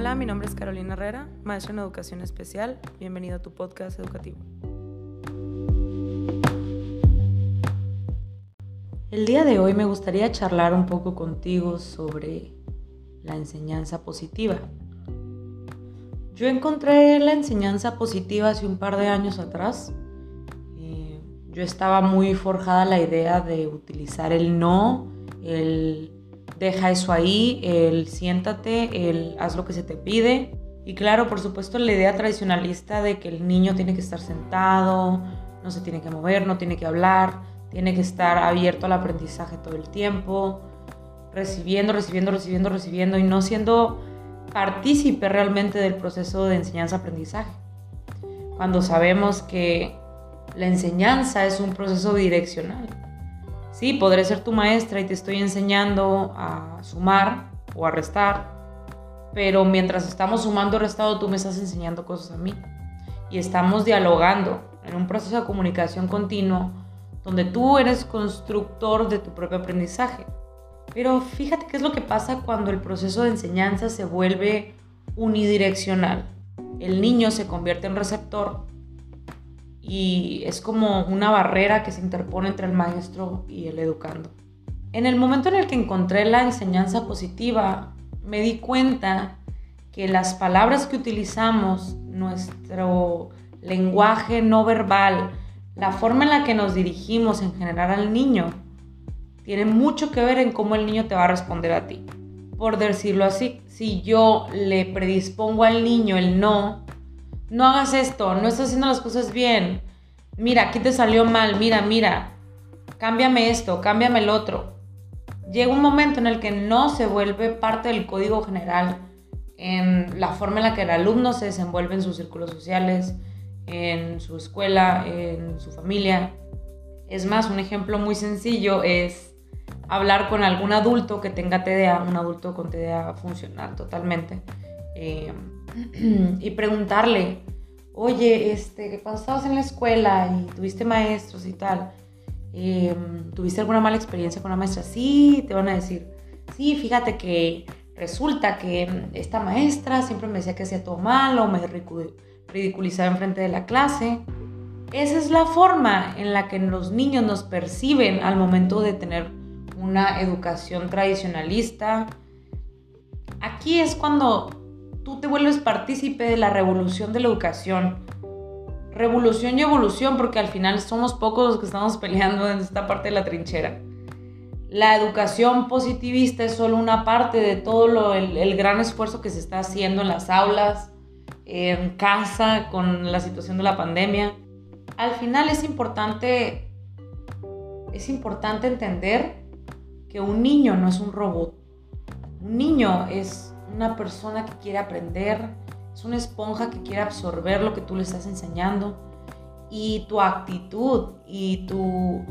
Hola, mi nombre es Carolina Herrera, maestra en educación especial. Bienvenido a tu podcast educativo. El día de hoy me gustaría charlar un poco contigo sobre la enseñanza positiva. Yo encontré la enseñanza positiva hace un par de años atrás. Eh, yo estaba muy forjada la idea de utilizar el no, el deja eso ahí, el siéntate, el haz lo que se te pide. Y claro, por supuesto, la idea tradicionalista de que el niño tiene que estar sentado, no se tiene que mover, no tiene que hablar, tiene que estar abierto al aprendizaje todo el tiempo, recibiendo, recibiendo, recibiendo, recibiendo y no siendo partícipe realmente del proceso de enseñanza-aprendizaje. Cuando sabemos que la enseñanza es un proceso direccional. Sí, podré ser tu maestra y te estoy enseñando a sumar o a restar, pero mientras estamos sumando o restando, tú me estás enseñando cosas a mí. Y estamos dialogando en un proceso de comunicación continuo donde tú eres constructor de tu propio aprendizaje. Pero fíjate qué es lo que pasa cuando el proceso de enseñanza se vuelve unidireccional. El niño se convierte en receptor y es como una barrera que se interpone entre el maestro y el educando. En el momento en el que encontré la enseñanza positiva, me di cuenta que las palabras que utilizamos, nuestro lenguaje no verbal, la forma en la que nos dirigimos en general al niño, tiene mucho que ver en cómo el niño te va a responder a ti. Por decirlo así, si yo le predispongo al niño el no, no hagas esto, no estás haciendo las cosas bien, mira, aquí te salió mal, mira, mira, cámbiame esto, cámbiame el otro. Llega un momento en el que no se vuelve parte del código general en la forma en la que el alumno se desenvuelve en sus círculos sociales, en su escuela, en su familia. Es más, un ejemplo muy sencillo es hablar con algún adulto que tenga TDA, un adulto con TDA funcional totalmente, eh, y preguntarle, oye, este, cuando estabas en la escuela y tuviste maestros y tal, eh, ¿tuviste alguna mala experiencia con la maestra? Sí, te van a decir, sí, fíjate que resulta que esta maestra siempre me decía que hacía todo mal o me ridiculizaba enfrente de la clase. Esa es la forma en la que los niños nos perciben al momento de tener una educación tradicionalista. Aquí es cuando tú te vuelves partícipe de la revolución de la educación. Revolución y evolución, porque al final somos pocos los que estamos peleando en esta parte de la trinchera. La educación positivista es solo una parte de todo el, el gran esfuerzo que se está haciendo en las aulas, en casa, con la situación de la pandemia. Al final es importante, es importante entender que un niño no es un robot. Un niño es una persona que quiere aprender, es una esponja que quiere absorber lo que tú le estás enseñando. Y tu actitud y tu,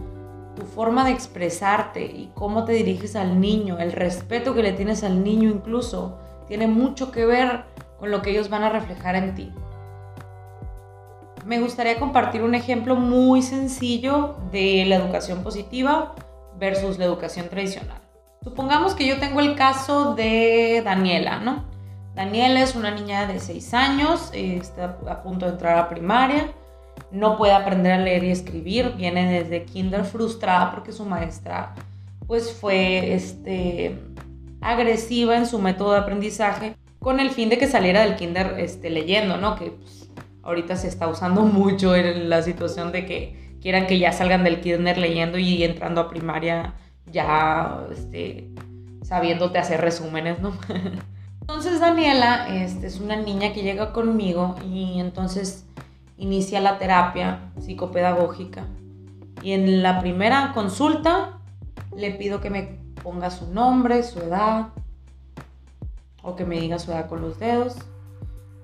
forma de expresarte y cómo te diriges al niño, el respeto que le tienes al niño incluso, tiene mucho que ver con lo que ellos van a reflejar en ti. Me gustaría compartir un ejemplo muy sencillo de la educación positiva versus la educación tradicional. Supongamos que yo tengo el caso de Daniela, ¿no? Daniela es una niña de 6 años, está a punto de entrar a primaria, no puede aprender a leer y escribir, viene desde kinder frustrada porque su maestra pues fue este, agresiva en su método de aprendizaje con el fin de que saliera del kinder este, leyendo, ¿no? Que pues, ahorita se está usando mucho en la situación de que quieran que ya salgan del kinder leyendo y entrando a primaria ya este, sabiéndote hacer resúmenes, ¿no? entonces Daniela este, es una niña que llega conmigo y entonces inicia la terapia psicopedagógica. Y en la primera consulta le pido que me ponga su nombre, su edad, o que me diga su edad con los dedos,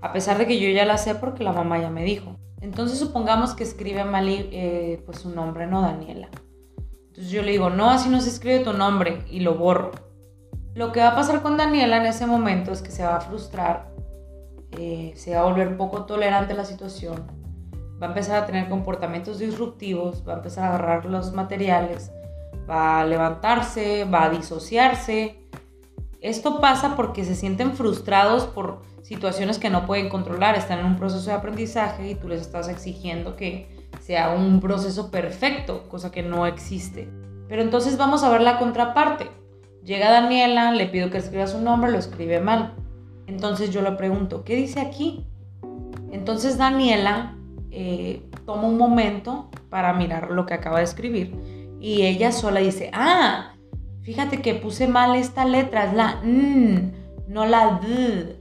a pesar de que yo ya la sé porque la mamá ya me dijo. Entonces supongamos que escribe Mali eh, pues su nombre, ¿no? Daniela. Entonces yo le digo, no, así no se escribe tu nombre y lo borro. Lo que va a pasar con Daniela en ese momento es que se va a frustrar, eh, se va a volver poco tolerante a la situación, va a empezar a tener comportamientos disruptivos, va a empezar a agarrar los materiales, va a levantarse, va a disociarse. Esto pasa porque se sienten frustrados por situaciones que no pueden controlar, están en un proceso de aprendizaje y tú les estás exigiendo que sea un proceso perfecto, cosa que no existe. Pero entonces vamos a ver la contraparte. Llega Daniela, le pido que escriba su nombre, lo escribe mal. Entonces yo le pregunto, ¿qué dice aquí? Entonces Daniela eh, toma un momento para mirar lo que acaba de escribir y ella sola dice, ah, fíjate que puse mal esta letra, es la N, no la D.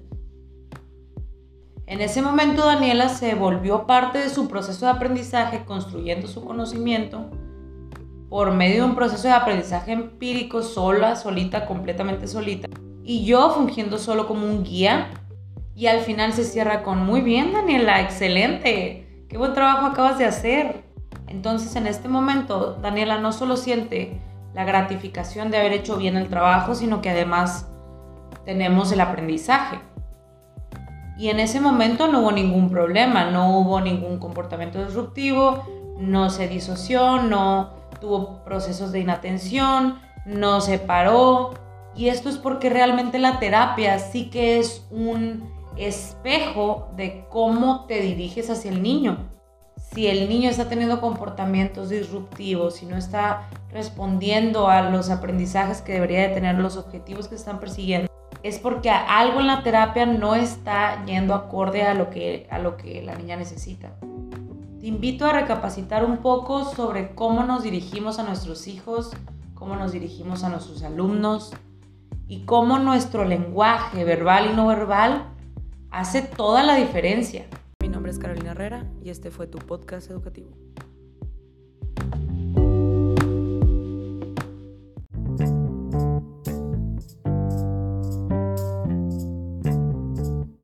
En ese momento Daniela se volvió parte de su proceso de aprendizaje construyendo su conocimiento por medio de un proceso de aprendizaje empírico sola, solita, completamente solita. Y yo fungiendo solo como un guía. Y al final se cierra con, muy bien Daniela, excelente, qué buen trabajo acabas de hacer. Entonces en este momento Daniela no solo siente la gratificación de haber hecho bien el trabajo, sino que además tenemos el aprendizaje. Y en ese momento no hubo ningún problema, no hubo ningún comportamiento disruptivo, no se disoció, no tuvo procesos de inatención, no se paró. Y esto es porque realmente la terapia sí que es un espejo de cómo te diriges hacia el niño. Si el niño está teniendo comportamientos disruptivos, si no está respondiendo a los aprendizajes que debería de tener, los objetivos que están persiguiendo, es porque algo en la terapia no está yendo acorde a lo que, a lo que la niña necesita. Te invito a recapacitar un poco sobre cómo nos dirigimos a nuestros hijos, cómo nos dirigimos a nuestros alumnos y cómo nuestro lenguaje verbal y no verbal hace toda la diferencia. Mi nombre es Carolina Herrera y este fue tu podcast educativo.